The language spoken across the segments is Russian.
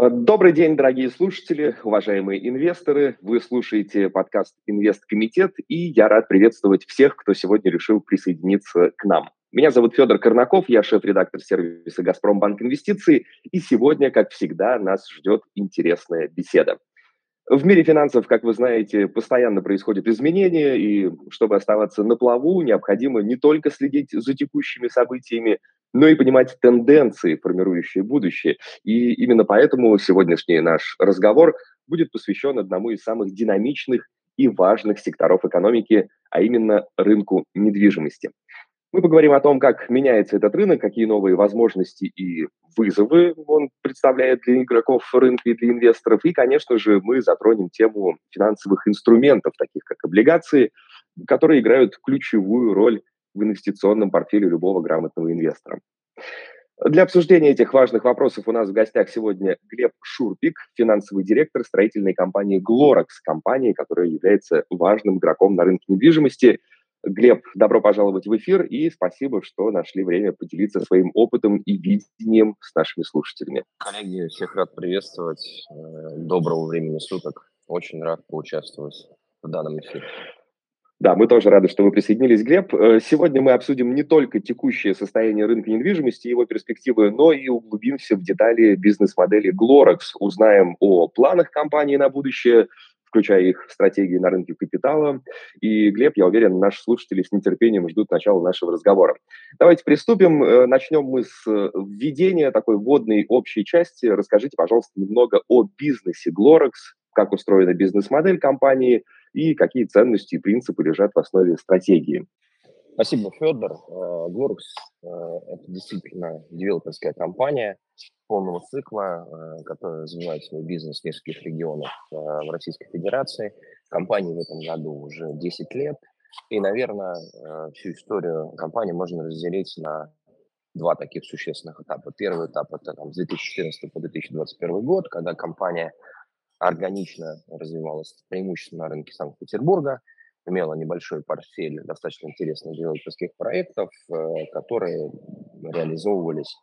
Добрый день, дорогие слушатели, уважаемые инвесторы. Вы слушаете подкаст «Инвесткомитет», и я рад приветствовать всех, кто сегодня решил присоединиться к нам. Меня зовут Федор Корнаков, я шеф-редактор сервиса «Газпромбанк Инвестиции», и сегодня, как всегда, нас ждет интересная беседа. В мире финансов, как вы знаете, постоянно происходят изменения, и чтобы оставаться на плаву, необходимо не только следить за текущими событиями, но и понимать тенденции, формирующие будущее. И именно поэтому сегодняшний наш разговор будет посвящен одному из самых динамичных и важных секторов экономики, а именно рынку недвижимости. Мы поговорим о том, как меняется этот рынок, какие новые возможности и вызовы он представляет для игроков рынка и для инвесторов. И, конечно же, мы затронем тему финансовых инструментов, таких как облигации, которые играют ключевую роль в инвестиционном портфеле любого грамотного инвестора. Для обсуждения этих важных вопросов у нас в гостях сегодня Глеб Шурпик, финансовый директор строительной компании Glorex, компании, которая является важным игроком на рынке недвижимости – Глеб, добро пожаловать в эфир и спасибо, что нашли время поделиться своим опытом и видением с нашими слушателями. Коллеги, всех рад приветствовать. Э, доброго времени суток. Очень рад поучаствовать в данном эфире. Да, мы тоже рады, что вы присоединились, Глеб. Э, сегодня мы обсудим не только текущее состояние рынка недвижимости и его перспективы, но и углубимся в детали бизнес-модели Glorex, узнаем о планах компании на будущее, включая их стратегии на рынке капитала. И, Глеб, я уверен, наши слушатели с нетерпением ждут начала нашего разговора. Давайте приступим. Э, начнем мы с э, введения такой вводной общей части. Расскажите, пожалуйста, немного о бизнесе Glorex, как устроена бизнес-модель компании и какие ценности и принципы лежат в основе стратегии. Спасибо, Федор. Glorex э, – это действительно девелоперская компания – полного цикла, э, который развивает свой бизнес в нескольких регионах э, в Российской Федерации. Компании в этом году уже 10 лет. И, наверное, э, всю историю компании можно разделить на два таких существенных этапа. Первый этап – это там, с 2014 по 2021 год, когда компания органично развивалась преимущественно на рынке Санкт-Петербурга, имела небольшой портфель достаточно интересных девелоперских проектов, которые реализовывались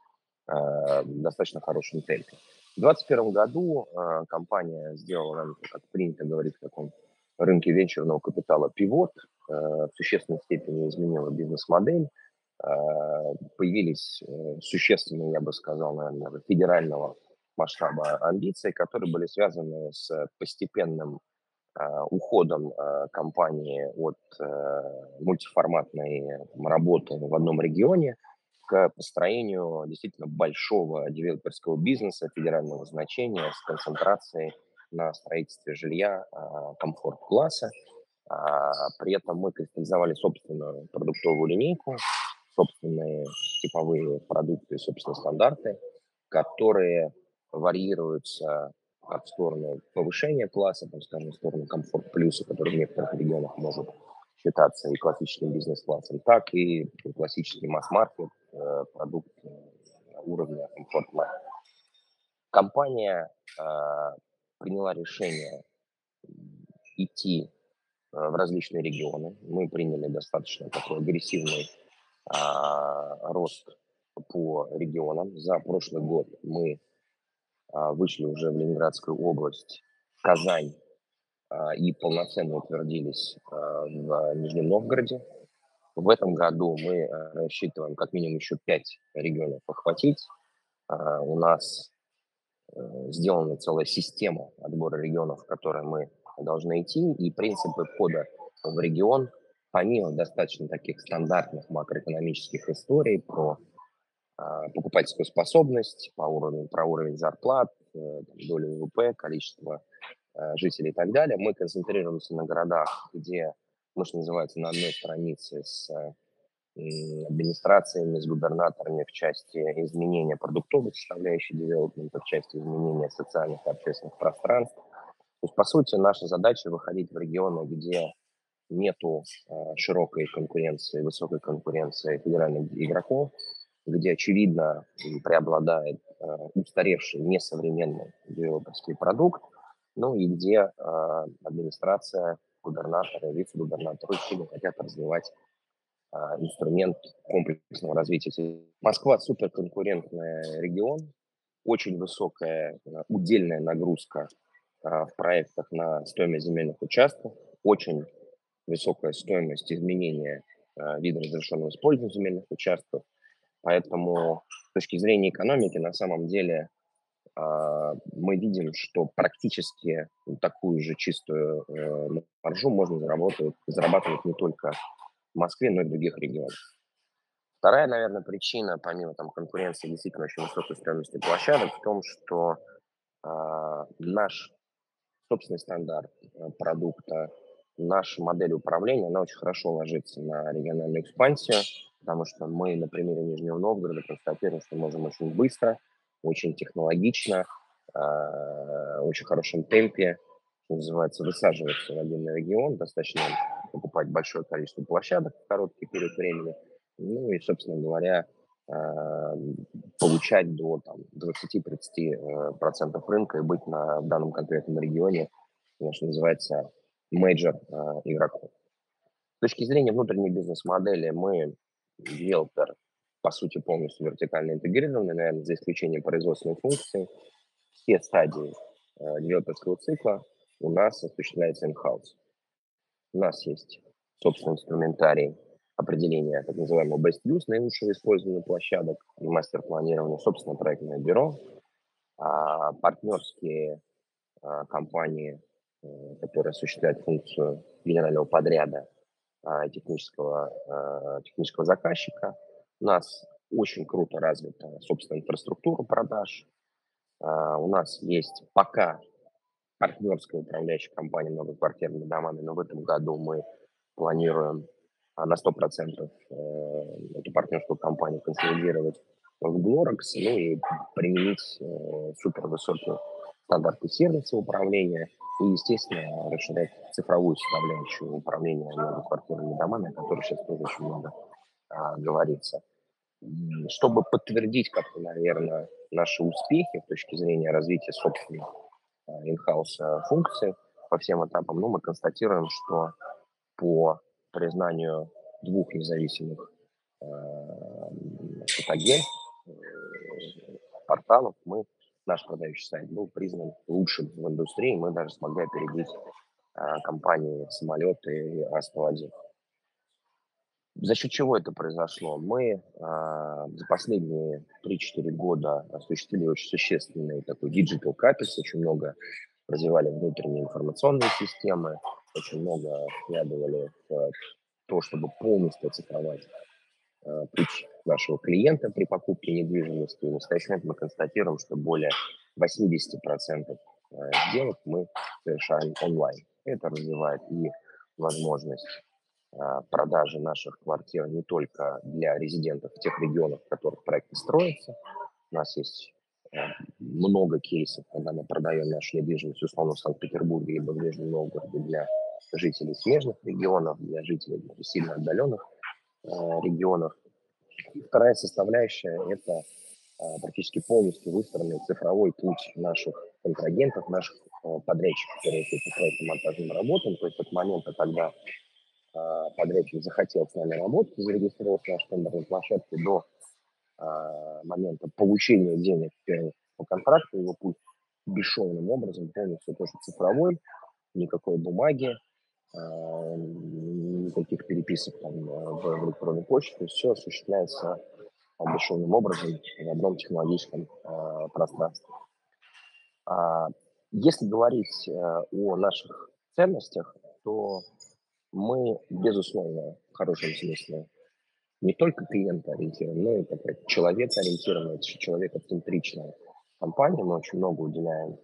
Э, достаточно хорошим темпе. В 2021 году э, компания сделала, как принято говорить в таком рынке венчурного капитала, пивот, э, в существенной степени изменила бизнес-модель, появились существенные, я бы сказал, наверное, федерального масштаба амбиции, которые были связаны с постепенным уходом компании от мультиформатной работы в одном регионе к построению действительно большого девелоперского бизнеса федерального значения с концентрацией на строительстве жилья а, комфорт-класса. А, при этом мы кристаллизовали собственную продуктовую линейку, собственные типовые продукты, собственные стандарты, которые варьируются как в сторону повышения класса, там, скажем, в сторону комфорт плюса, который в некоторых регионах может считаться и классическим бизнес-классом, так и классический масс-маркет, Э, продукт э, уровня комфорт Компания э, приняла решение идти в различные регионы. Мы приняли достаточно такой агрессивный рост по регионам. За прошлый год мы вышли уже в Ленинградскую область, Казань и полноценно утвердились в Нижнем Новгороде. В этом году мы рассчитываем как минимум еще пять регионов охватить. А, у нас э, сделана целая система отбора регионов, в которые мы должны идти, и принципы входа в регион, помимо достаточно таких стандартных макроэкономических историй про а, покупательскую способность, по уровню, про уровень зарплат, э, долю ВВП, количество жителей и так далее, мы концентрируемся на городах, где ну, что называется, на одной странице с администрациями, с губернаторами в части изменения продуктовой составляющей девелопмента, в части изменения социальных и общественных пространств. То есть, по сути, наша задача выходить в регионы, где нету э, широкой конкуренции, высокой конкуренции федеральных игроков, где, очевидно, преобладает э, устаревший, несовременный девелоперский продукт, ну и где э, администрация губернаторы, вице-губернаторы сильно хотят развивать а, инструмент комплексного развития. Москва суперконкурентный регион, очень высокая удельная нагрузка в проектах на стоимость земельных участков, очень высокая стоимость изменения вида разрешенного использования земельных участков. Поэтому с точки зрения экономики на самом деле а, мы видим, что практически такую же чистую э, маржу можно заработать, зарабатывать не только в Москве, но и в других регионах. Вторая, наверное, причина, помимо там, конкуренции действительно очень высокой стоимости площадок, в том, что э, наш собственный стандарт э, продукта, наша модель управления, она очень хорошо ложится на региональную экспансию, потому что мы на примере Нижнего Новгорода констатируем, что можем очень быстро – очень технологично, а, очень хорошем темпе, что называется, высаживаться в один регион, достаточно покупать большое количество площадок в короткий период времени, ну и, собственно говоря, а, получать до там, 20-30% э, рынка и быть на в данном конкретном регионе, что называется, major игроком. С точки зрения внутренней бизнес-модели мы риэлтор по сути, полностью вертикально интегрированы, наверное, за исключением производственной функции. Все стадии э, девелоперского цикла у нас осуществляется in-house. У нас есть собственный инструментарий определения так называемого best use, наилучшего использования площадок, мастер планирования, собственное проектное бюро, а, партнерские а, компании, а, которые осуществляют функцию генерального подряда технического, а, технического заказчика, у нас очень круто развита собственная инфраструктура продаж. Uh, у нас есть пока партнерская управляющая компания многоквартирными домами, но в этом году мы планируем на 100% uh, э, эту партнерскую компанию консолидировать в Glorex, ну и применить э, супервысокие стандарты сервиса управления и, естественно, расширять цифровую составляющую управления многоквартирными домами, о которой сейчас тоже очень много а, говорится. Чтобы подтвердить как-то, наверное, наши успехи с точки зрения развития собственных in-house а, функций по всем этапам, ну, мы констатируем, что по признанию двух независимых э, агентств, порталов, мы, наш продающий сайт был признан лучшим в индустрии, мы даже смогли опередить э, компании самолеты и АС-1. За счет чего это произошло? Мы э, за последние 3-4 года осуществили очень существенный такой digital capital, очень много развивали внутренние информационные системы, очень много вкладывали в то, чтобы полностью оцифровать э, путь нашего клиента при покупке недвижимости. И в настоящий момент мы констатируем, что более 80% сделок мы совершаем онлайн. Это развивает и возможность а, продажи наших квартир не только для резидентов в тех регионах, в которых проекты строятся. У нас есть э, много кейсов, когда мы продаем нашу недвижимость, условно, в Санкт-Петербурге либо в Нижнем Новгороде для жителей смежных регионов, для жителей сильно отдаленных э, регионов. И вторая составляющая – это э, практически полностью выстроенный цифровой путь наших контрагентов, наших э, подрядчиков, которые по проектным монтажным работам. То есть от момента, когда а, подрядчик захотел с нами работать, зарегистрировался на тендерной площадке до а, момента получения денег по контракту, его путь бесшовным образом, полностью тоже цифровой, никакой бумаги, а, никаких переписок там, в электронной почте, то есть все осуществляется бесшовным образом в одном технологическом пространстве. Если говорить э, о наших ценностях, то мы, безусловно, в хорошем смысле не только клиентоориентированная, но и такая человекоориентированная, человекоцентричная компания. Мы очень много уделяем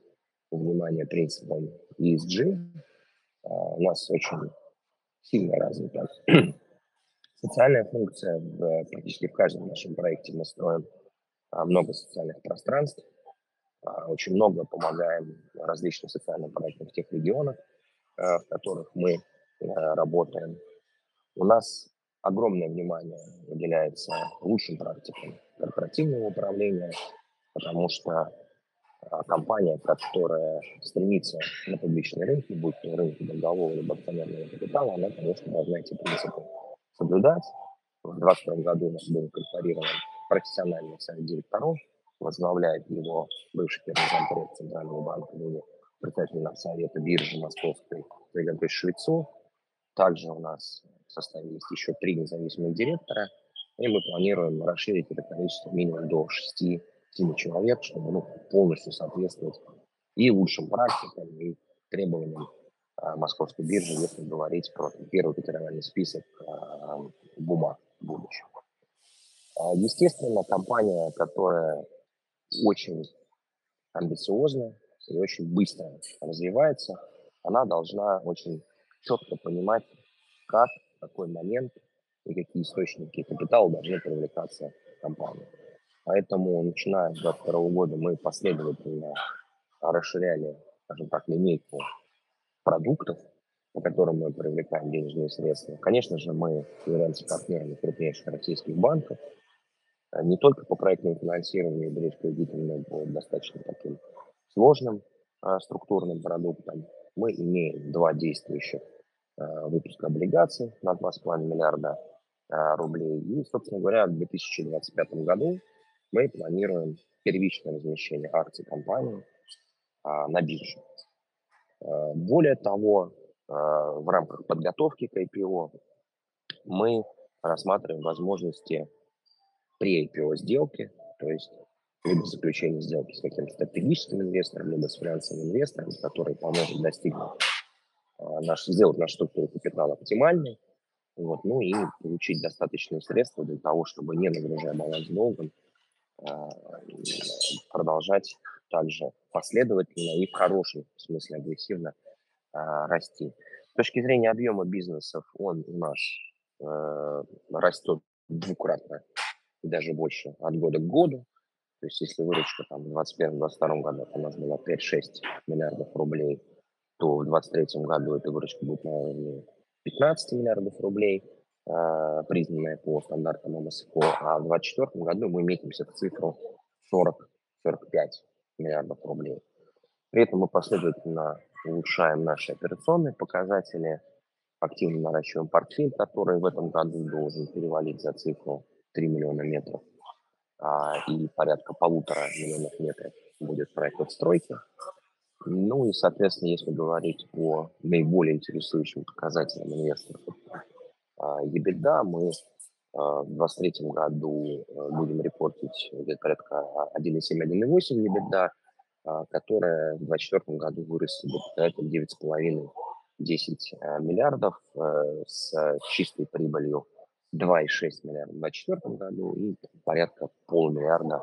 внимания принципам ESG. А, у нас очень сильно развита социальная функция. В, практически в каждом нашем проекте мы строим а, много социальных пространств. А, очень много помогаем различным социальным проектам в тех регионах, в которых мы работаем. У нас огромное внимание уделяется лучшим практикам корпоративного управления, потому что компания, которая стремится на публичные рынки, будь то рынки долгового либо акционерного капитала, она, конечно, должна эти принципы соблюдать. В 2022 году у нас был инкорпорирован профессиональный совет директоров возглавляет его бывший первый зампред Центрального банка, ныне председатель Совета биржи Московской, Игорь Швецов. Также у нас в составе есть еще три независимых директора, и мы планируем расширить это количество минимум до 6-7 человек, чтобы ну, полностью соответствовать и лучшим практикам, и требованиям а, московской биржи, если говорить про первый котировальный список а, бумаг в будущем. А, естественно, компания, которая очень амбициозна и очень быстро развивается, она должна очень четко понимать, как, в какой момент и какие источники капитала должны привлекаться в компанию. Поэтому, начиная с 2022 года, мы последовательно расширяли, скажем так, линейку продуктов, по которым мы привлекаем денежные средства. Конечно же, мы являемся партнерами крупнейших российских банков, а не только по проектному финансированию и бridge но по достаточно таким сложным а, структурным продуктам. Мы имеем два действующих а, выпуска облигаций на 2,5 миллиарда а, рублей. И, собственно говоря, в 2025 году мы планируем первичное размещение акций компании а, на бирже. А, более того, а, в рамках подготовки к IPO мы рассматриваем возможности при IPO сделки, то есть либо заключение сделки с каким-то стратегическим инвестором, либо с финансовым инвестором, который поможет достигнуть наш, сделать нашу структуру капитала оптимальной, вот, ну и получить достаточные средства для того, чтобы не нагружая баланс долгом, продолжать также последовательно и в хорошем смысле агрессивно а, расти. С точки зрения объема бизнесов, он у нас э, растет двукратно и даже больше от года к году. То есть если выручка там, в 2021-2022 году у нас была 5-6 миллиардов рублей, то в 2023 году эта выручка будет на уровне 15 миллиардов рублей, э, признанная по стандартам МСКО, а в 2024 году мы метимся в цифру 40-45 миллиардов рублей. При этом мы последовательно улучшаем наши операционные показатели, активно наращиваем портфель, который в этом году должен перевалить за цифру 3 миллиона метров а, и порядка полутора миллионов метров будет проектов стройки. Ну и, соответственно, если говорить о наиболее интересующим показателям инвесторов, EBITDA, мы а, в 2023 году э, будем репортить где-то порядка 1,7-1,8 EBITDA, а, которая в 2024 году вырастет до порядка 9,5-10 э, миллиардов э, с чистой прибылью 2,6 миллиарда в 2024 году и порядка полмиллиарда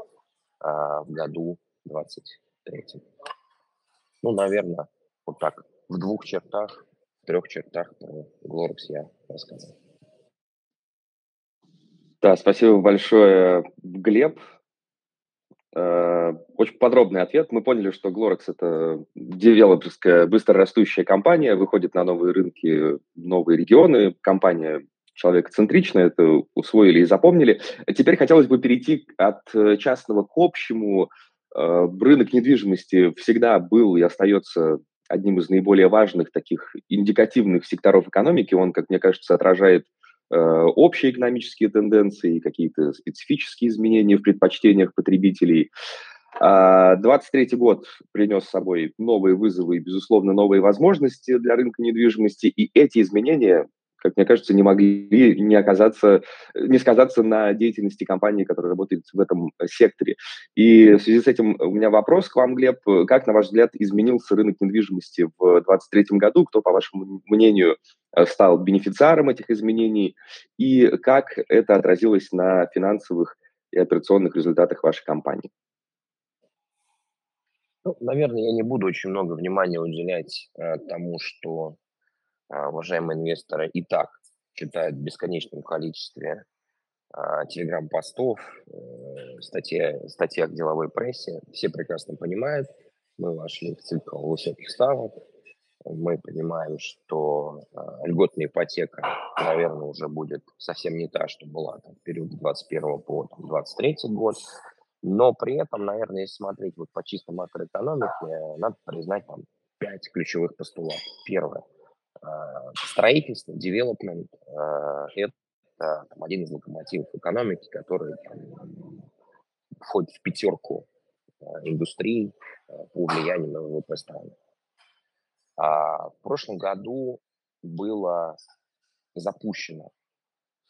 а, в году 2023. Ну, наверное, вот так в двух чертах, в трех чертах про Glorx я рассказал. Да, спасибо большое, Глеб. Э, очень подробный ответ. Мы поняли, что Glorex – это девелоперская, быстрорастущая компания, выходит на новые рынки, новые регионы. Компания человекоцентричная, это усвоили и запомнили. Теперь хотелось бы перейти от частного к общему. Э, рынок недвижимости всегда был и остается одним из наиболее важных таких индикативных секторов экономики. Он, как мне кажется, отражает Э, общие экономические тенденции, какие-то специфические изменения в предпочтениях потребителей. 23 а, год принес с собой новые вызовы и, безусловно, новые возможности для рынка недвижимости, и эти изменения как мне кажется, не могли не оказаться, не сказаться на деятельности компании, которая работает в этом секторе. И в связи с этим у меня вопрос к вам, Глеб. Как, на ваш взгляд, изменился рынок недвижимости в 2023 году? Кто, по вашему мнению, стал бенефициаром этих изменений? И как это отразилось на финансовых и операционных результатах вашей компании? Ну, наверное, я не буду очень много внимания уделять э, тому, что уважаемые инвесторы и так читают в бесконечном количестве а, телеграм-постов, э, статья, статьях в деловой прессе. Все прекрасно понимают, мы вошли в цикл высоких ставок, мы понимаем, что э, льготная ипотека, наверное, уже будет совсем не та, что была там, в период 21 по там, 23 год. Но при этом, наверное, если смотреть вот по чисто макроэкономике, надо признать там пять ключевых постулатов. Первое – а, строительство, девелопмент а, – это там, один из локомотивов экономики, который там, входит в пятерку индустрий по влиянию на ВВП страны. А в прошлом году было запущено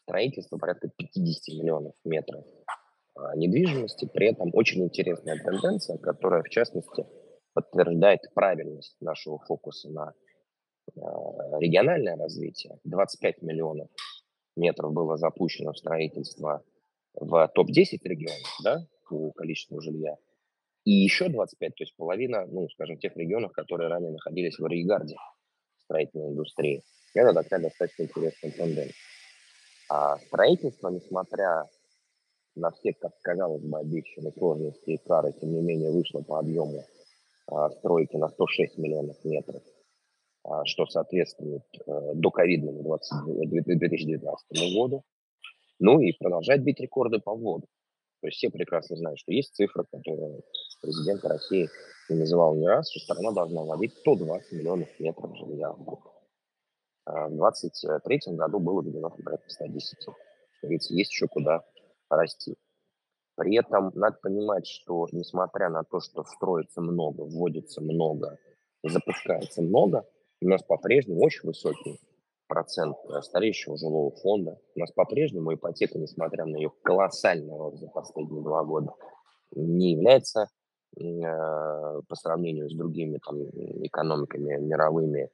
строительство порядка 50 миллионов метров а, недвижимости. При этом очень интересная тенденция, которая, в частности, подтверждает правильность нашего фокуса на а, региональное развитие. 25 миллионов метров было запущено в строительство в топ-10 регионов да, по количеству жилья. И еще 25, то есть половина, ну, скажем, тех регионов, которые ранее находились в арьегарде строительной индустрии. Это такая достаточно интересная тенденция. А строительство, несмотря на все, как казалось бы, обещанные сложности и кары, тем не менее вышло по объему а, стройки на 106 миллионов метров, что соответствует а, доковидному 2019 году. Ну и продолжать бить рекорды по вводу. То есть все прекрасно знают, что есть цифра, которую президент России называл не раз, что страна должна вводить 120 миллионов метров жилья в год. В 2023 году было доведено порядка 110. Говорится, есть еще куда расти. При этом надо понимать, что несмотря на то, что строится много, вводится много, запускается много, у нас по-прежнему очень высокий процент э, стареющего жилого фонда. У нас по-прежнему ипотека, несмотря на ее колоссальный рост за последние два года, не является э, по сравнению с другими там, экономиками мировыми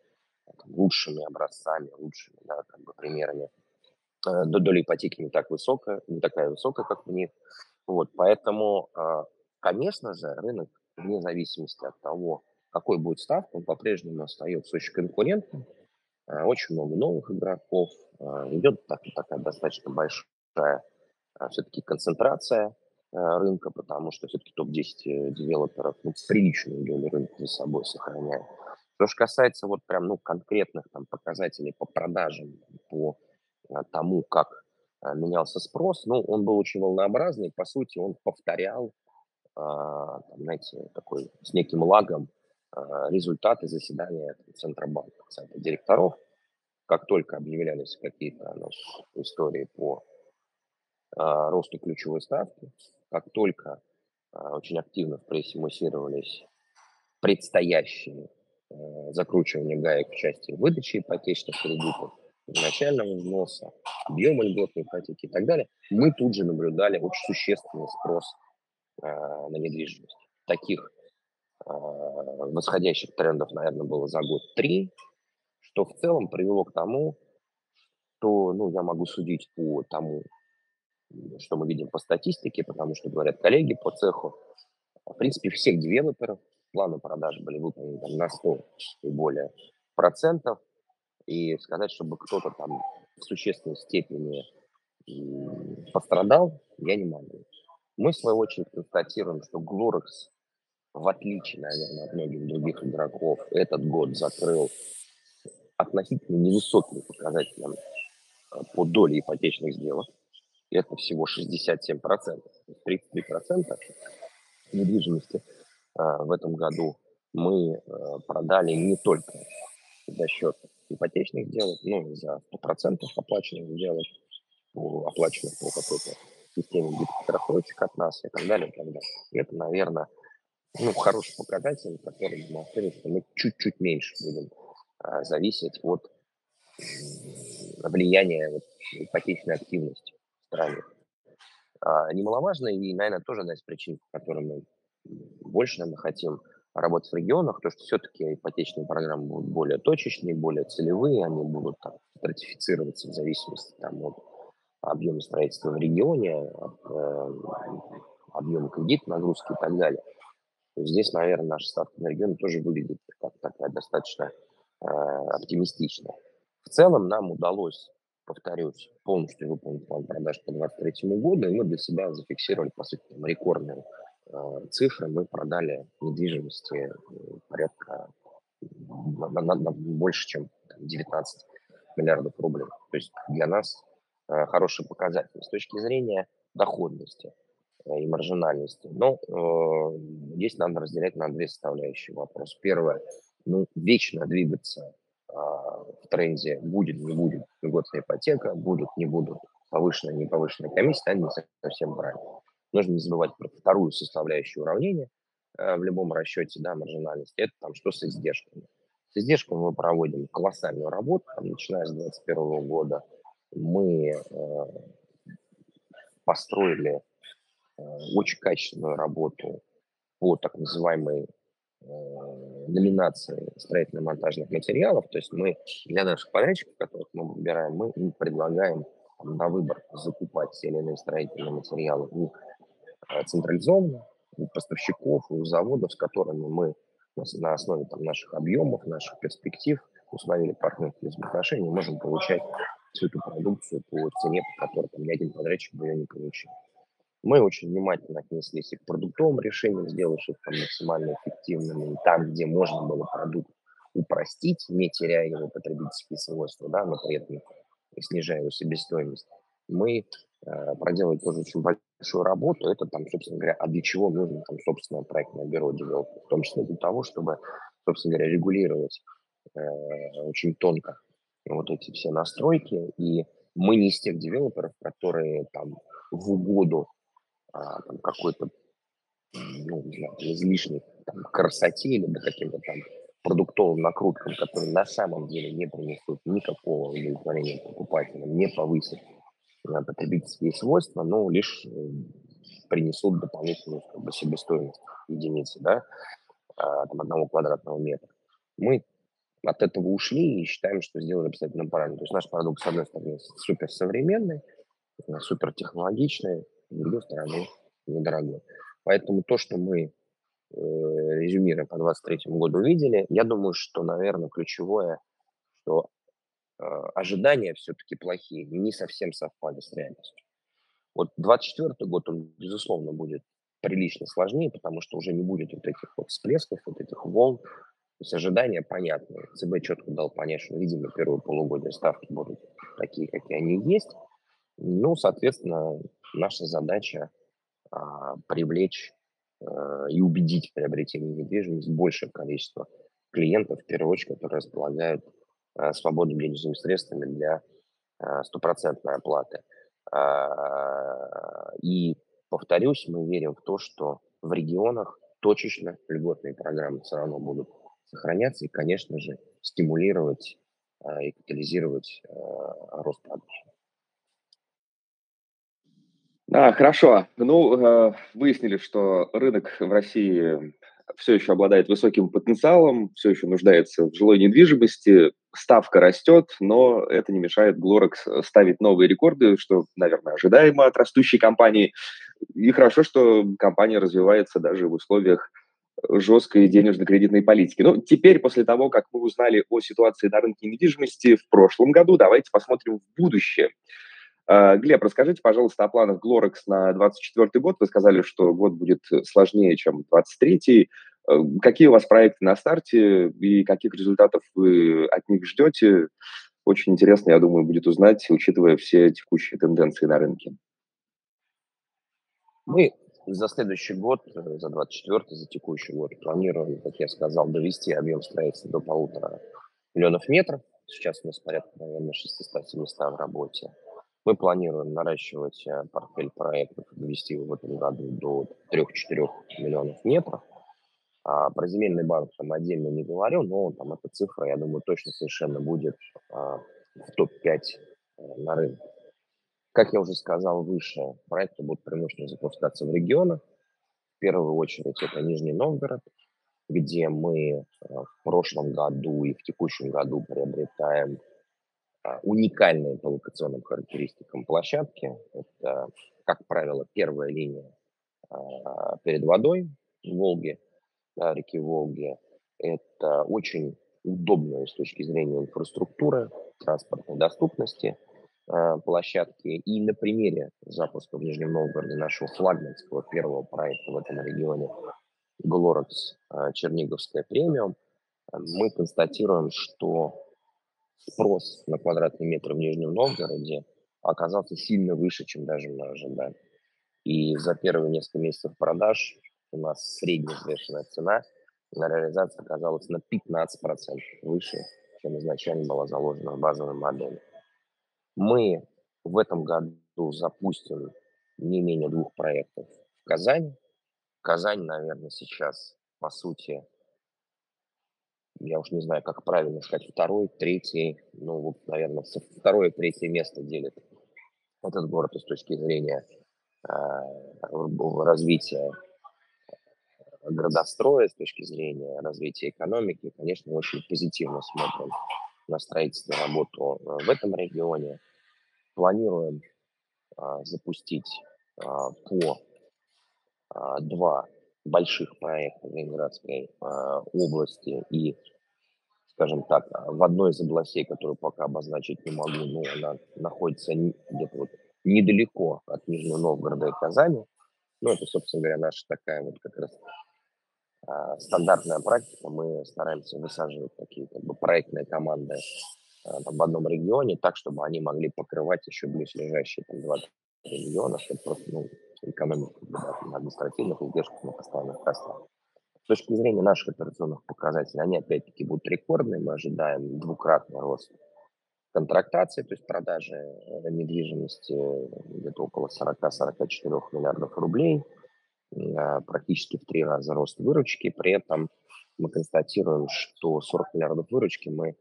там, лучшими образцами, лучшими да, как бы, примерами. Э, доля ипотеки не так высокая, не такая высокая, как у них. Вот, поэтому, а, конечно же, рынок, вне зависимости от того, какой будет ставка, он по-прежнему остается очень конкурентным. А, очень много новых игроков. А, идет так, такая достаточно большая все-таки концентрация рынка, потому что все-таки топ-10 девелоперов ну, приличную долю рынка за собой сохраняет. Что же касается вот прям ну, конкретных там, показателей по продажам, по тому, как менялся спрос, ну, он был очень волнообразный, по сути, он повторял, знаете, такой с неким лагом результаты заседания Центробанка, Совета директоров. Как только объявлялись какие-то ну, истории по росту ключевой ставки, как только очень активно в прессе муссировались предстоящие закручивания гаек в части выдачи ипотечных кредитов, начального взноса, объема льготной ипотеки и так далее, мы тут же наблюдали очень существенный спрос э, на недвижимость. Таких восходящих трендов, наверное, было за год три, что в целом привело к тому, что ну, я могу судить по тому, что мы видим по статистике, потому что говорят коллеги по цеху. В принципе, всех девелоперов планы продаж были выполнены там, на 100 и более процентов. И сказать, чтобы кто-то там в существенной степени пострадал, я не могу. Мы, в свою очередь, констатируем, что Glorex, в отличие, наверное, от многих других игроков, этот год закрыл относительно невысоким показателем э, по доле ипотечных сделок. Это всего 67%. 33% недвижимости э, в этом году мы э, продали не только за счет ипотечных сделок, ну, за 100% оплаченных сделок, оплаченных по какой-то системе рассрочек от нас и так далее, и так далее. Это, наверное, ну, хороший показатель, который демонстрирует, что мы чуть-чуть меньше будем а, зависеть от влияния вот, ипотечной активности в стране. А, немаловажно и, наверное, тоже одна из причин, по которым мы больше, наверное, хотим работать в регионах, то что все-таки ипотечные программы будут более точечные, более целевые, они будут там, стратифицироваться в зависимости там, от объема строительства в регионе, от э, объема кредит, нагрузки и так далее. То здесь, наверное, наша ставка на регионы тоже выглядит как такая достаточно э, оптимистичная. В целом нам удалось, повторюсь, полностью выполнить план продаж по 2023 году, и мы для себя зафиксировали, по сути, там, рекордную Э, цифры мы продали недвижимости э, порядка на, на, на больше, чем 19 миллиардов рублей. То есть для нас э, хороший показатель с точки зрения доходности и маржинальности. Но э, здесь надо разделять на две составляющие вопрос. Первое, ну, вечно двигаться э, в тренде будет, не будет льготная ипотека, будут, не будут повышенная, не повышенная комиссия, они не совсем правильно. Нужно не забывать про вторую составляющую уравнения в любом расчете да, маржинальности. Это там что с издержками. С издержками мы проводим колоссальную работу, там, начиная с 2021 года. Мы э, построили э, очень качественную работу по так называемой э, номинации строительно-монтажных материалов. То есть мы для наших подрядчиков, которых мы выбираем, мы им предлагаем на выбор закупать те или иные строительные материалы у э, централизованно, у поставщиков, у заводов, с которыми мы на основе там, наших объемов, наших перспектив установили партнерские взаимоотношения, можем получать всю эту продукцию по цене, по которой там, ни один подрядчик бы ее не получил. Мы очень внимательно отнеслись и к продуктовым решениям, сделав их там максимально эффективными. И там, где можно было продукт упростить, не теряя его потребительские свойства, да, но при этом снижая его себестоимость, мы э, проделали тоже очень большую работу. Это там, собственно говоря, а для чего нужно там собственное проектное бюро девелопер? В том числе для того, чтобы, собственно говоря, регулировать э, очень тонко вот эти все настройки. И мы не из тех девелоперов, которые там в угоду а, там, какой-то, ну, не знаю, излишней там, красоте или каким-то там продуктовым накруткам, которые на самом деле не принесут никакого удовлетворения покупателям, не повысят э, потребительские свойства, но лишь принесут дополнительную как бы, себестоимость единицы, да, а, там, одного квадратного метра. Мы от этого ушли и считаем, что сделали обязательно правильно. То есть наш продукт, с одной стороны, супер современный, э, супер технологичный, с другой стороны, недорогой. Поэтому то, что мы э, резюмируя по 2023 году увидели, я думаю, что, наверное, ключевое, что э, ожидания все-таки плохие, не совсем совпали с реальностью. Вот 2024 год, он, безусловно, будет прилично сложнее, потому что уже не будет вот этих вот всплесков, вот этих волн. То есть ожидания понятны. ЦБ четко дал понять, что, видимо, первые полугодия ставки будут такие, какие они есть. Ну, соответственно, наша задача а, привлечь а, и убедить в приобретении недвижимости большее количество клиентов, в первую очередь, которые располагают а, свободными денежными средствами для а, стопроцентной оплаты. А, и, повторюсь, мы верим в то, что в регионах точечно льготные программы все равно будут сохраняться и, конечно же, стимулировать а, и катализировать рост продаж. А, хорошо. Ну, э, выяснили, что рынок в России все еще обладает высоким потенциалом, все еще нуждается в жилой недвижимости, ставка растет, но это не мешает Glorex ставить новые рекорды, что, наверное, ожидаемо от растущей компании. И хорошо, что компания развивается даже в условиях жесткой денежно-кредитной политики. Ну, теперь, после того, как мы узнали о ситуации на рынке недвижимости в прошлом году, давайте посмотрим в будущее. А, Глеб, расскажите, пожалуйста, о планах Glorex на 2024 год. Вы сказали, что год будет сложнее, чем 2023. А, какие у вас проекты на старте и каких результатов вы от них ждете? Очень интересно, я думаю, будет узнать, учитывая все текущие тенденции на рынке. Мы за следующий год, э, за 24 за текущий год планируем, как я сказал, довести объем строительства до полутора миллионов метров. Сейчас у нас порядка, наверное, 600-700 в работе. Мы планируем наращивать э, портфель проектов, довести его в этом году до 3-4 миллионов метров. А про земельный банк там отдельно не говорю, но там эта цифра, я думаю, точно совершенно будет а, в топ-5 э, на рынке. Как я уже сказал выше, проекты будут преимущественно запускаться в регионах. В первую очередь это Нижний Новгород, где мы э, в прошлом году и в текущем году приобретаем уникальные по локационным характеристикам площадки. Это, как правило, первая линия а, перед водой в Волге, да, реки Волги. Это очень удобная с точки зрения инфраструктуры, транспортной доступности а, площадки. И на примере запуска в Нижнем Новгороде нашего флагманского первого проекта в этом регионе Glorex Черниговская премиум, мы констатируем, что спрос на квадратный метр в Нижнем Новгороде оказался сильно выше, чем даже мы ожидали. И за первые несколько месяцев продаж у нас средняя взвешенная цена на реализацию оказалась на 15% выше, чем изначально была заложена в базовой модели. Мы в этом году запустим не менее двух проектов Казань. Казань, наверное, сейчас, по сути, я уж не знаю, как правильно сказать, второй, третий, ну, вот, наверное, второе, третье место делит этот город с точки зрения э, развития градостроя, с точки зрения развития экономики, конечно, очень позитивно смотрим на строительство и работу э, в этом регионе. Планируем а, запустить а, по а, два больших проекта в Ленинградской области и, скажем так, в одной из областей, которую пока обозначить не могу, но она находится где-то вот недалеко от Нижнего Новгорода и Казани. Ну, это, собственно говоря, наша такая вот как раз а, стандартная практика. Мы стараемся высаживать такие как бы проектные команды а, там, в одном регионе так, чтобы они могли покрывать еще близлежащие там, 20 региона, чтобы просто ну, экономить да, на административных издержках на постоянных костах. С точки зрения наших операционных показателей, они опять-таки будут рекордные. Мы ожидаем двукратный рост контрактации, то есть продажи э, недвижимости где-то около 40-44 миллиардов рублей – Э, практически в три раза рост выручки. При этом мы констатируем, что 40 миллиардов выручки мы э,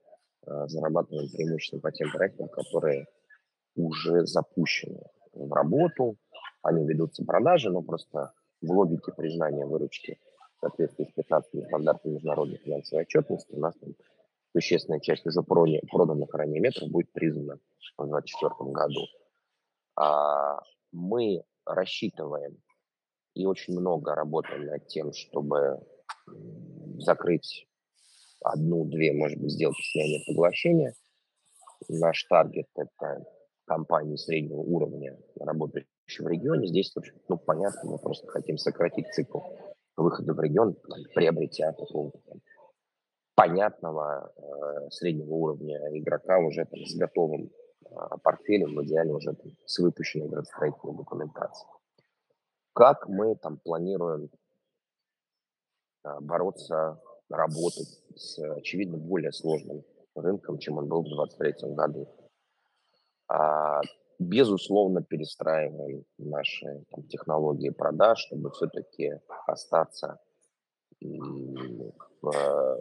зарабатываем преимущественно по тем проектам, которые уже запущены в работу, они ведутся продажи, но просто в логике признания выручки в соответствии с 15 стандартами международной финансовой отчетности у нас там существенная часть уже проданных ранее метров будет признана в 2024 году. А мы рассчитываем и очень много работаем над тем, чтобы закрыть одну-две, может быть, сделки слияния поглощения. Наш таргет – это компании среднего уровня, работающие в регионе. Здесь, ну, понятно, мы просто хотим сократить цикл выхода в регион, приобретя такого там, понятного э, среднего уровня игрока уже там, с готовым э, портфелем, в идеале уже там, с выпущенной градостроительной документацией. Как мы там планируем а, бороться, работать с, очевидно, более сложным рынком, чем он был в 2023 году. А, безусловно, перестраиваем наши там, технологии продаж, чтобы все-таки остаться в, в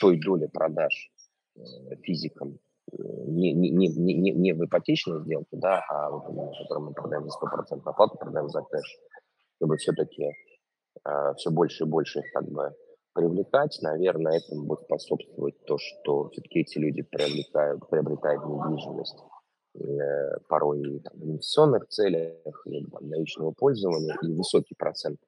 той доле продаж э, физикам, не, не, не, не, не в ипотечной сделке, да, а именно, которую мы продаем за 100% оплату, продаем за кэш, чтобы все-таки э, все больше и больше их как бы привлекать, наверное, этому будет способствовать то, что все-таки эти люди привлекают, приобретают недвижимость. э, порой там, в инвестиционных целях, либо для личного пользования, и высокий процент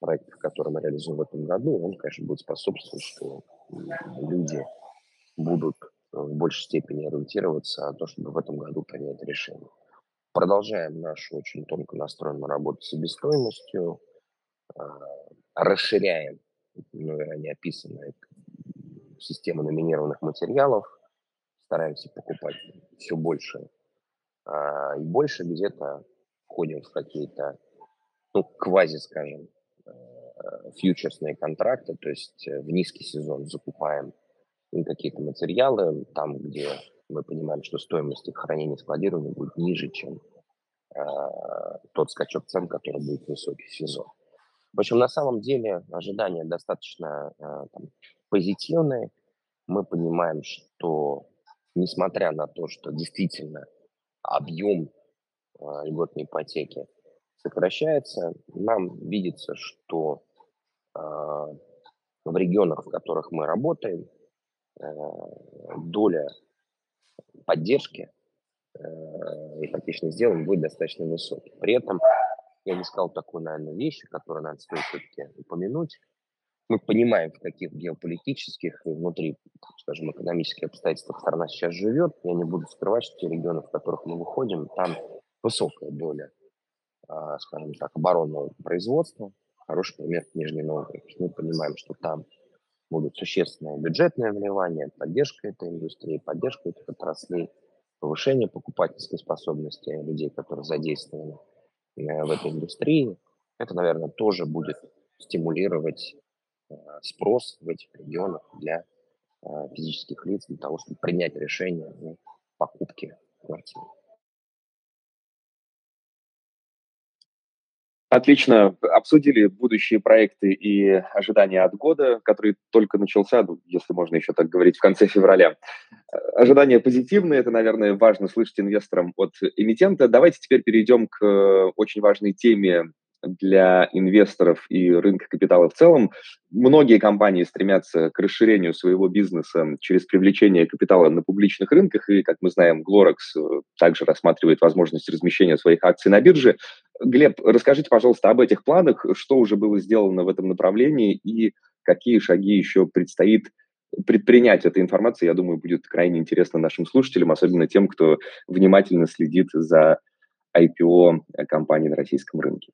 проектов, которые мы реализуем в этом году, он, конечно, будет способствовать, что люди будут в большей степени ориентироваться на то, чтобы в этом году принять решение. Продолжаем нашу очень тонко настроенную работу с себестоимостью, а, расширяем ну, ранее описанную систему номинированных материалов, стараемся покупать все больше а, и больше, где-то входим в какие-то, ну, квази, скажем, а, фьючерсные контракты, то есть в низкий сезон закупаем какие-то материалы, там, где мы понимаем, что стоимость их хранения и складирования будет ниже, чем э, тот скачок цен, который будет высокий сезон. В общем, на самом деле ожидания достаточно э, там, позитивные. Мы понимаем, что несмотря на то, что действительно объем э, льготной ипотеки сокращается, нам видится, что э, в регионах, в которых мы работаем, Э, доля поддержки э, ипотечных сделок будет достаточно высокой. При этом я не сказал такой, наверное, вещи, которые надо стоит все-таки упомянуть. Мы понимаем, в каких геополитических и внутри, скажем, экономических обстоятельствах страна сейчас живет. Я не буду скрывать, что те регионы, в которых мы выходим, там высокая доля, а, скажем так, оборонного производства. Хороший пример Нижний Новгород. Мы понимаем, что там будут существенное бюджетное вливание, поддержка этой индустрии, поддержка этих отраслей, повышение покупательской способности людей, которые задействованы э, в этой индустрии. Это, наверное, тоже будет стимулировать спрос в этих регионах для э, физических лиц для того, чтобы принять решение о покупке квартиры. Отлично. Обсудили будущие проекты и ожидания от года, который только начался, ну, если можно еще так говорить, в конце февраля. Ожидания позитивные, это, наверное, важно слышать инвесторам от эмитента. Давайте теперь перейдем к очень важной теме для инвесторов и рынка капитала в целом. Многие компании стремятся к расширению своего бизнеса через привлечение капитала на публичных рынках, и, как мы знаем, Glorex э, также рассматривает возможность размещения своих акций на бирже. Глеб, расскажите, пожалуйста, об этих планах, что уже было сделано в этом направлении и какие шаги еще предстоит предпринять этой информации, я думаю, будет крайне интересно нашим слушателям, особенно тем, кто внимательно следит за IPO компании на российском рынке.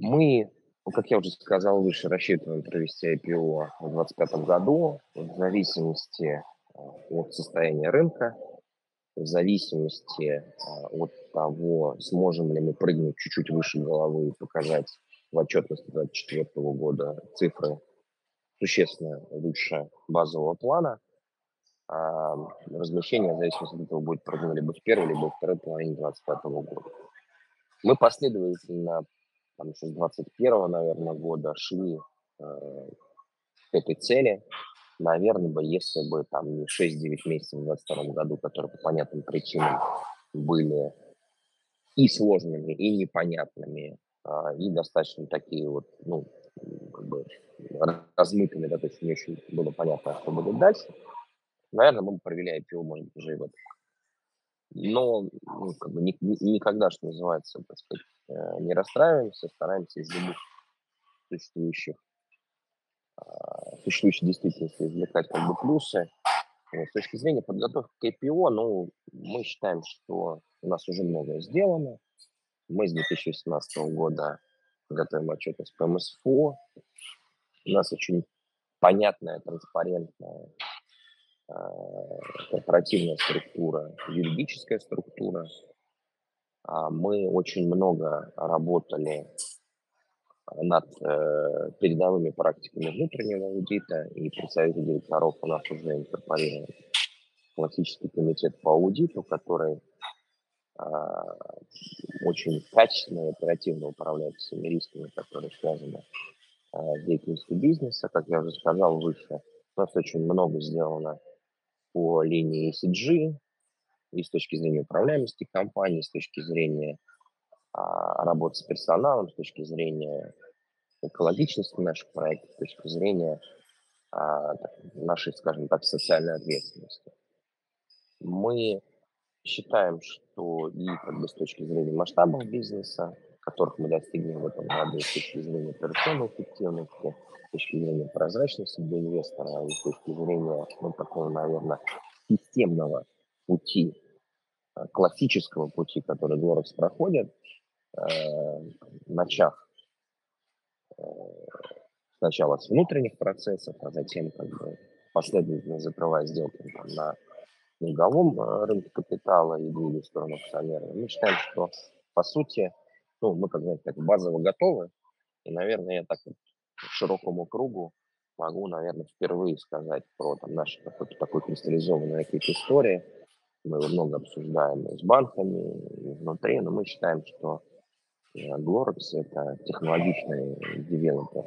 Мы, ну, как я уже сказал выше, рассчитываем провести IPO в 2025 году в зависимости э, от состояния рынка, в зависимости э, от того, сможем ли мы прыгнуть чуть-чуть выше головы и показать в отчетности 2024 года цифры существенно лучше базового плана. А размещение в зависимости от этого будет прыгнуть либо в первой, либо во второй половине 2025 года. Мы последовательно там еще с 21 наверное, года шли э, к этой цели. Наверное, бы, если бы там не 6-9 месяцев в 22 году, которые по понятным причинам были и сложными, и непонятными, э, и достаточно такие вот, ну, как бы размытыми, да, то есть не очень было понятно, что будет дальше, наверное, мы бы провели IPO, может быть, уже и в этом но ну, как бы ни, ни, никогда, что называется, так сказать, э, не расстраиваемся, стараемся из любых существующих, а, существующей действительности извлекать как бы плюсы. Вот, с точки зрения подготовки к IPO, ну, мы считаем, что у нас уже многое сделано. Мы с 2018 года готовим отчетность по МСФО. У нас очень понятная, транспарентная корпоративная структура, юридическая структура. А мы очень много работали над э, передовыми практиками внутреннего аудита, и представитель директоров у нас уже инкорпорирован классический комитет по аудиту, который э, очень качественно и оперативно управляет всеми рисками, которые связаны э, с деятельностью бизнеса. Как я уже сказал выше, у нас очень много сделано по линии ESG, и с точки зрения управляемости компании, с точки зрения а, работы с персоналом, с точки зрения экологичности наших проектов, с точки зрения а, нашей, скажем так, социальной ответственности. Мы считаем, что и как бы с точки зрения масштабов бизнеса, которых мы достигнем в этом году, с точки зрения операционной эффективности, с точки зрения прозрачности для инвестора и с точки зрения, ну, такого, наверное, системного пути, э, классического пути, который Glorex проходит, э, начав э, сначала с внутренних процессов, а затем как бы последовательно закрывая сделки там, на э, рынке капитала и двигая в сторону акционеров. Мы считаем, что по сути, ну, мы, как знаете, так базово готовы, и, наверное, я так вот широкому кругу могу, наверное, впервые сказать про там, наши какой-то такой кристаллизованные какие-то истории. Мы много обсуждаем с банками, и внутри, но мы считаем, что Glorex – это технологичный девелопер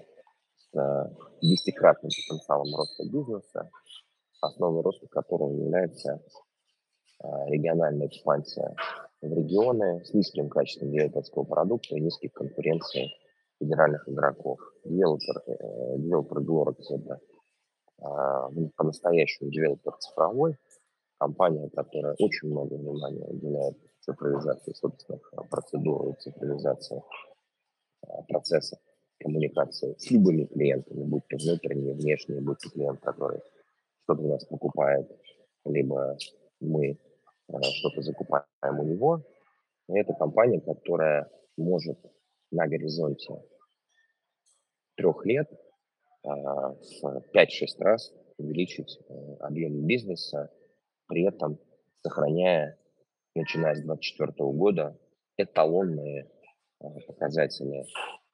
с э, десятикратным потенциалом роста бизнеса, основой роста которого является э, региональная экспансия в регионы с низким качеством девелоперского продукта и низкой конкуренцией федеральных игроков. Девелопер, э, девелопер GloraX – это э, по-настоящему девелопер цифровой, компания, которая очень много внимания уделяет цифровизации собственных э, процедур и цифровизации процессов коммуникации с любыми клиентами, будь то внутренние, внешние, будь то клиент, который что-то у нас покупает, либо мы что-то закупаем у него. И это компания, которая может на горизонте трех лет а, в 5-6 раз увеличить э, объем бизнеса, при этом сохраняя, начиная с 2024 года, эталонные а, показатели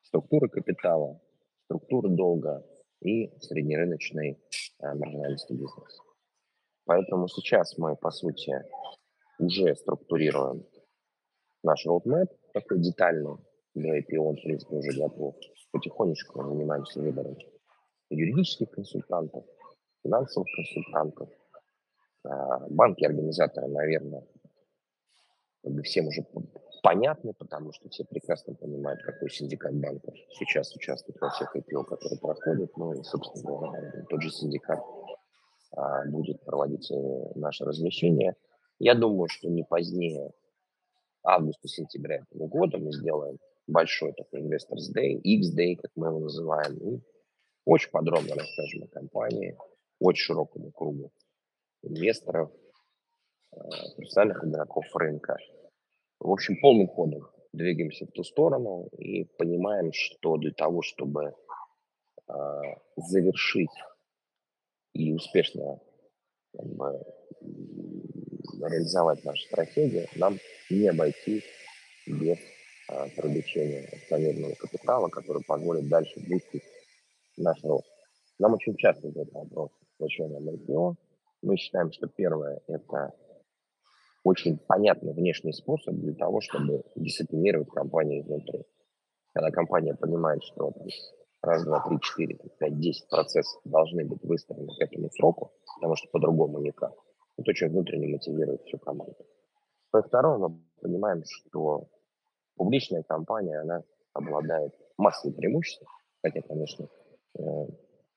структуры капитала, структуры долга и среднерыночной а, маржинальности бизнеса. Поэтому сейчас мы, по сути, уже структурируем наш roadmap – такой детальный для IPO, он, в принципе, уже готов. Потихонечку занимаемся выбором юридических консультантов, финансовых консультантов, а, банки, организаторы, наверное, всем уже понятны, потому что все прекрасно понимают, какой синдикат банков сейчас участвует во всех IPO, которые проходят. Ну и, собственно говоря, тот же синдикат а, будет проводить э, наше размещение. Я думаю, что не позднее августа-сентября этого года мы сделаем большой такой Investors Day, X-Day, как мы его называем, и очень подробно расскажем о компании, очень широкому кругу инвесторов, э, профессиональных игроков рынка. В общем, полным ходом двигаемся в ту сторону и понимаем, что для того, чтобы э, завершить и успешно как бы, реализовать нашу стратегию, нам не обойти без э, привлечения акционерного капитала, который позволит дальше бустить наш рост. Нам очень часто задают вопрос, зачем нам IPO. Мы считаем, что первое – это очень понятный внешний способ для того, чтобы дисциплинировать компанию изнутри. Когда компания понимает, что раз, два, три, четыре, пять, десять процессов должны быть выстроены к этому сроку, потому что по-другому никак, это очень внутренне мотивирует всю команду. Во-вторых, мы понимаем, что публичная компания, она обладает массой преимуществ, хотя, конечно, э,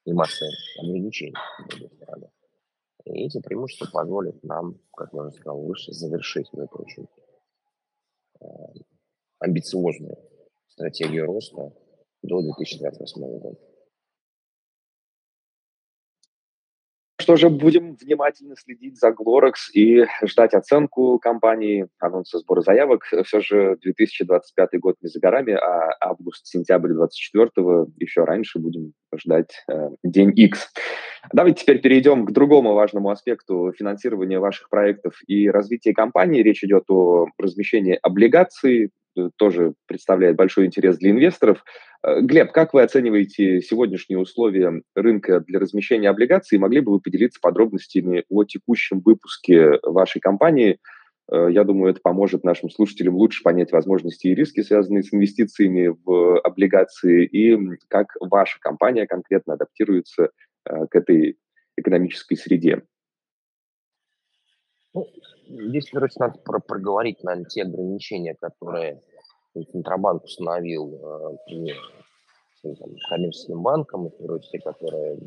и массой ограничений, с другой стороны. И эти преимущества позволят нам, как я уже сказал выше, завершить эту очень э, амбициозную стратегию роста до 2028 года. Что же, будем внимательно следить за Glorex и ждать оценку компании, анонса сбора заявок. Все же 2025 год не за горами, а август-сентябрь 2024 еще раньше будем ждать э, день X. Давайте теперь перейдем к другому важному аспекту финансирования ваших проектов и развития компании. Речь идет о размещении облигаций, тоже представляет большой интерес для инвесторов. Э, Глеб, как вы оцениваете сегодняшние условия рынка для размещения облигаций? Могли бы вы поделиться подробностями о текущем выпуске вашей компании? Э, я думаю, это поможет нашим слушателям лучше понять возможности и риски, связанные с инвестициями в облигации, и как ваша компания конкретно адаптируется к этой экономической среде. Ну, здесь, короче, надо про проговорить, наверное, те ограничения, которые Центробанк установил э, коммерческим банкам, и прочее, которые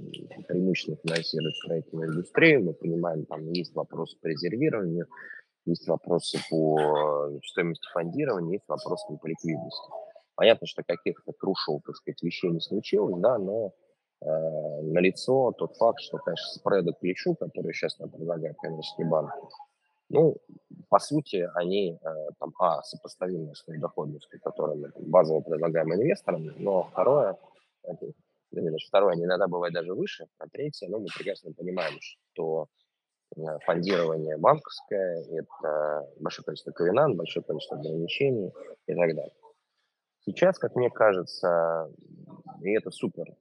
преимущественно финансируют строительную индустрию. Мы понимаем, там есть вопросы по резервированию, есть вопросы по э, стоимости фондирования, есть вопросы по ликвидности. Понятно, что каких-то крушил, так сказать, вещей не случилось, да, но э, налицо тот факт, что, конечно, спреды к плечу, которые сейчас нам предлагает коммерческий банк, ну, по сути, они э, там, а, сопоставимы с той доходностью, которую мы базово предлагаем инвесторам, но второе, это, второе, они иногда бывает даже выше, а третье, ну, мы прекрасно понимаем, что э, фондирование банковское – это большое количество ковенант, большое количество ограничений и так далее. Сейчас, как мне кажется, и это супер,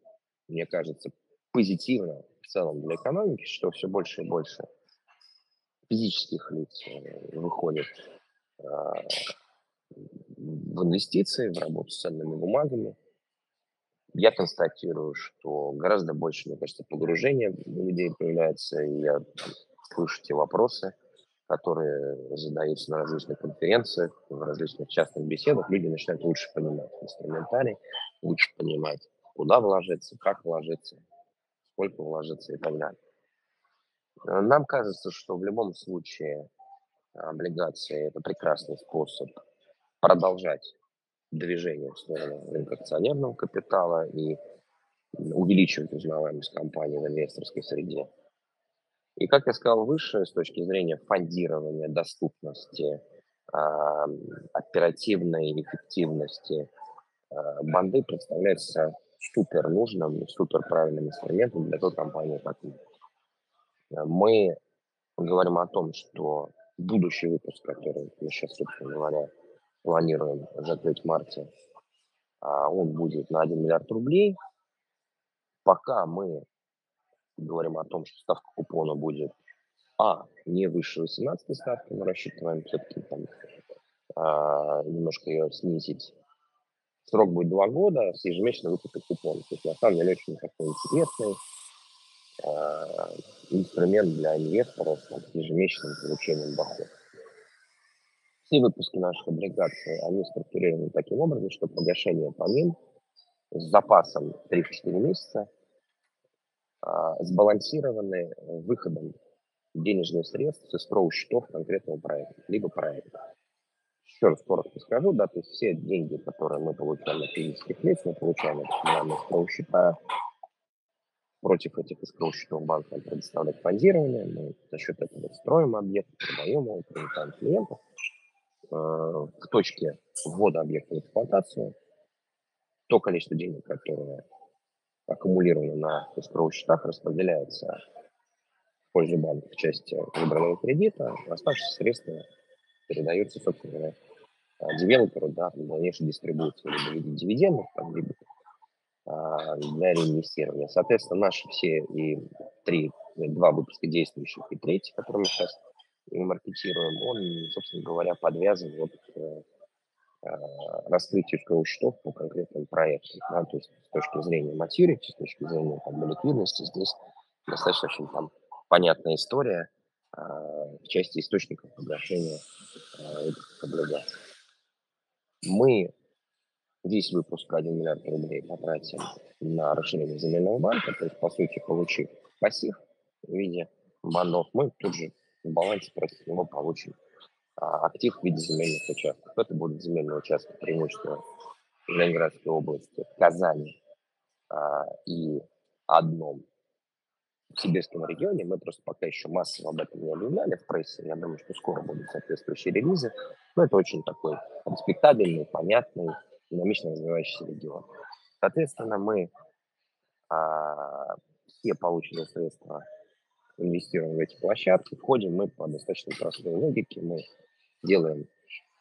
мне кажется, позитивно в целом для экономики, что все больше и больше физических лиц э, выходят а, в инвестиции, в работу с ценными бумагами. Я констатирую, что гораздо больше, мне кажется, погружения людей появляется, и я слышу те вопросы, которые задаются на различных конференциях, в различных частных беседах, люди начинают лучше понимать инструментарий, лучше понимать, куда вложиться, как вложиться, сколько вложиться и так далее. Э, нам кажется, что в любом случае облигации – это прекрасный способ продолжать движение в сторону рынка акционерного капитала и увеличивать узнаваемость компании в инвесторской среде. И, как я сказал выше, с точки зрения фондирования, доступности, оперативной эффективности, а, банды представляются супер нужным, супер правильным инструментом для той компании, как мы. Мы говорим о том, что будущий выпуск, который мы сейчас, собственно говоря, планируем закрыть в марте, а, он будет на 1 миллиард рублей. Пока мы говорим о том, что ставка купона будет, а, не выше 18 ставки, мы рассчитываем все-таки там а, немножко ее снизить. Срок будет два года с ежемесячным выпуском купона. То есть на самом деле очень такой интересный а, инструмент для инвесторов с ежемесячным получением дохода. Все выпуски наших облигаций, они структурированы таким образом, что погашение по ним с запасом 3-4 месяца а, сбалансированы выходом денежных средств с escrow счетов конкретного проекта, либо проекта. Еще раз коротко скажу, да, то есть все деньги, которые мы получаем от физических лиц, мы получаем от финансовых escrow счета, против этих escrow счетов банк нам предоставляет фондирование, мы за счет этого строим объект, продаем его, привлекаем клиентов. Э, в точке ввода объекта в эксплуатацию то количество денег, которое аккумулировано на escrow счетах, распределяется пользу банка в части выбранного кредита, оставшиеся средства передаются, собственно говоря, девелоперу да, для дальнейшей дистрибуции либо в виде дивидендов, там, либо а, для реинвестирования. Соответственно, наши все и три, два выпуска действующих и третий, который мы сейчас маркетируем, он, собственно говоря, подвязан вот к э, раскрытию счетов по конкретным проектам. Да, то есть с точки зрения материи, с точки зрения там, ликвидности, здесь достаточно очень там понятная история э, в части источников погашения э, этих облигаций. Мы весь выпуск 1 миллиард рублей потратим на расширение земельного банка, то есть, по сути, получив пассив в виде бандов, мы тут же в балансе против него получим а, актив в виде земельных участков. Это будет земельный участок преимущественно в Ленинградской области, в Казани а, и одном в сибирском регионе. Мы просто пока еще массово об этом не объявляли в прессе. Я думаю, что скоро будут соответствующие релизы. Но это очень такой респектабельный, понятный, динамично развивающийся регион. Соответственно, мы а, все полученные средства инвестируем в эти площадки. Входим мы по достаточно простой логике. Мы делаем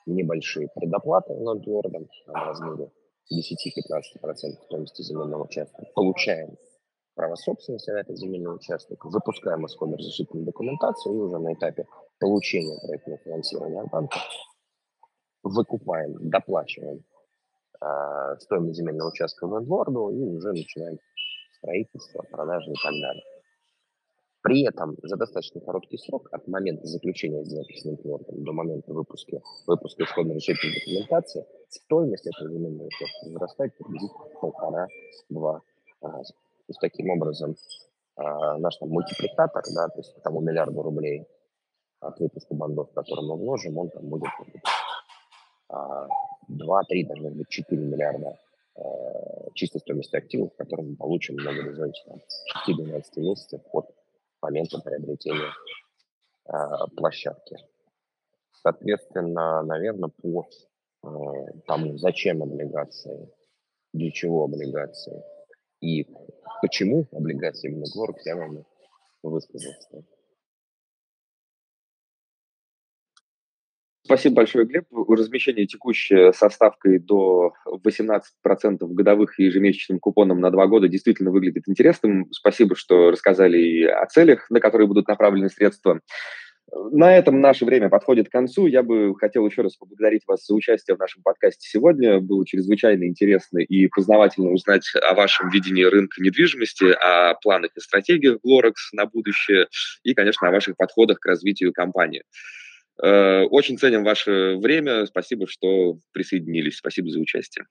небольшие предоплаты над городом в размере 10-15% стоимости земельного участка. Получаем право собственности на этот земельный участок, выпускаем исходно разрешительную документацию и уже на этапе получения проектного финансирования от банка выкупаем, доплачиваем э, стоимость земельного участка в лендворду и уже начинаем строительство, продажи и так далее. При этом за достаточно короткий срок от момента заключения сделки с лендвордом до момента выпуска, выпуска исходно решительной документации стоимость этого земельного участка возрастает приблизительно полтора-два раза. Есть таким образом а, наш там мультипликатор, да, то есть тому миллиарду рублей от выпуска бандов, который мы вложим, он там будет а, 2-3, даже может быть 4 миллиарда а, чистой стоимости активов, которые мы получим на горизонте там, 6-12 месяцев от момента приобретения а, площадки. Соответственно, наверное, по тому, зачем облигации, для чего облигации и почему облигации именно Глорк, я вам высказался. Спасибо большое, Глеб. Размещение текущее со ставкой до 18% годовых и ежемесячным купоном на два года действительно выглядит интересным. Спасибо, что рассказали о целях, на которые будут направлены средства. На этом наше время подходит к концу. Я бы хотел еще раз поблагодарить вас за участие в нашем подкасте сегодня. Было чрезвычайно интересно и познавательно узнать о вашем видении рынка недвижимости, о планах и стратегиях Glorex на будущее и, конечно, о ваших подходах к развитию компании. Э, очень ценим ваше время. Спасибо, что присоединились. Спасибо за участие.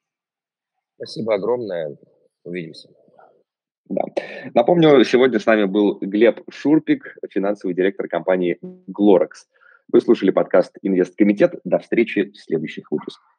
Спасибо огромное. Увидимся. Да. Напомню, сегодня с нами был Глеб Шурпик, финансовый директор компании Glorex. Вы слушали подкаст «Инвесткомитет». До встречи в следующих выпусках.